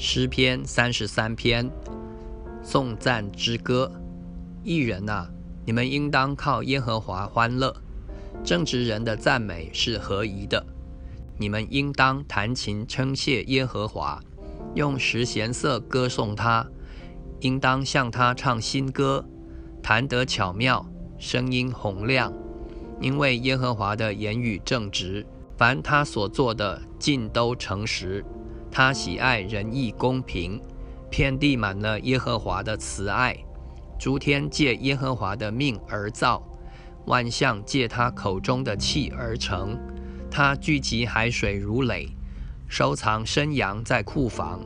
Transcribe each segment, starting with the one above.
诗篇三十三篇，颂赞之歌。艺人呐，你们应当靠耶和华欢乐。正直人的赞美是合宜的。你们应当弹琴称谢耶和华，用十弦瑟歌颂他。应当向他唱新歌，弹得巧妙，声音洪亮。因为耶和华的言语正直，凡他所做的尽都诚实。他喜爱仁义公平，遍地满了耶和华的慈爱。诸天借耶和华的命而造，万象借他口中的气而成。他聚集海水如垒，收藏生羊在库房。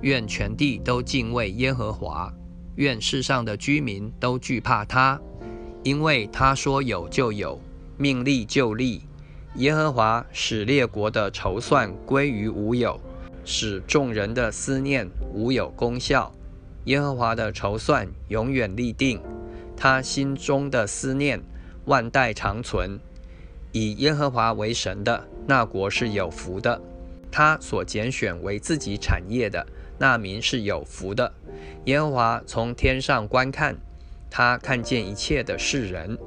愿全地都敬畏耶和华，愿世上的居民都惧怕他，因为他说有就有，命立就立。耶和华使列国的筹算归于无有。使众人的思念无有功效，耶和华的筹算永远立定，他心中的思念万代长存。以耶和华为神的那国是有福的，他所拣选为自己产业的那民是有福的。耶和华从天上观看，他看见一切的世人，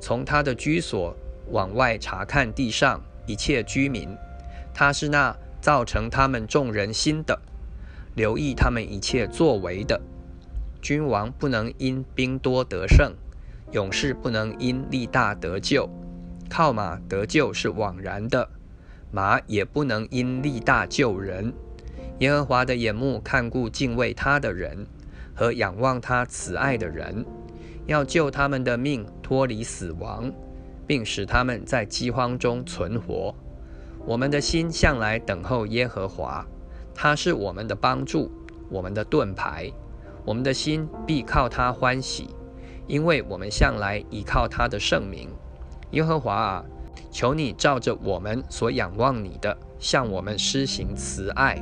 从他的居所往外查看地上一切居民，他是那。造成他们众人心的，留意他们一切作为的。君王不能因兵多得胜，勇士不能因力大得救。靠马得救是枉然的，马也不能因力大救人。耶和华的眼目看顾敬畏他的人和仰望他慈爱的人，要救他们的命脱离死亡，并使他们在饥荒中存活。我们的心向来等候耶和华，他是我们的帮助，我们的盾牌。我们的心必靠他欢喜，因为我们向来倚靠他的圣名。耶和华啊，求你照着我们所仰望你的，向我们施行慈爱。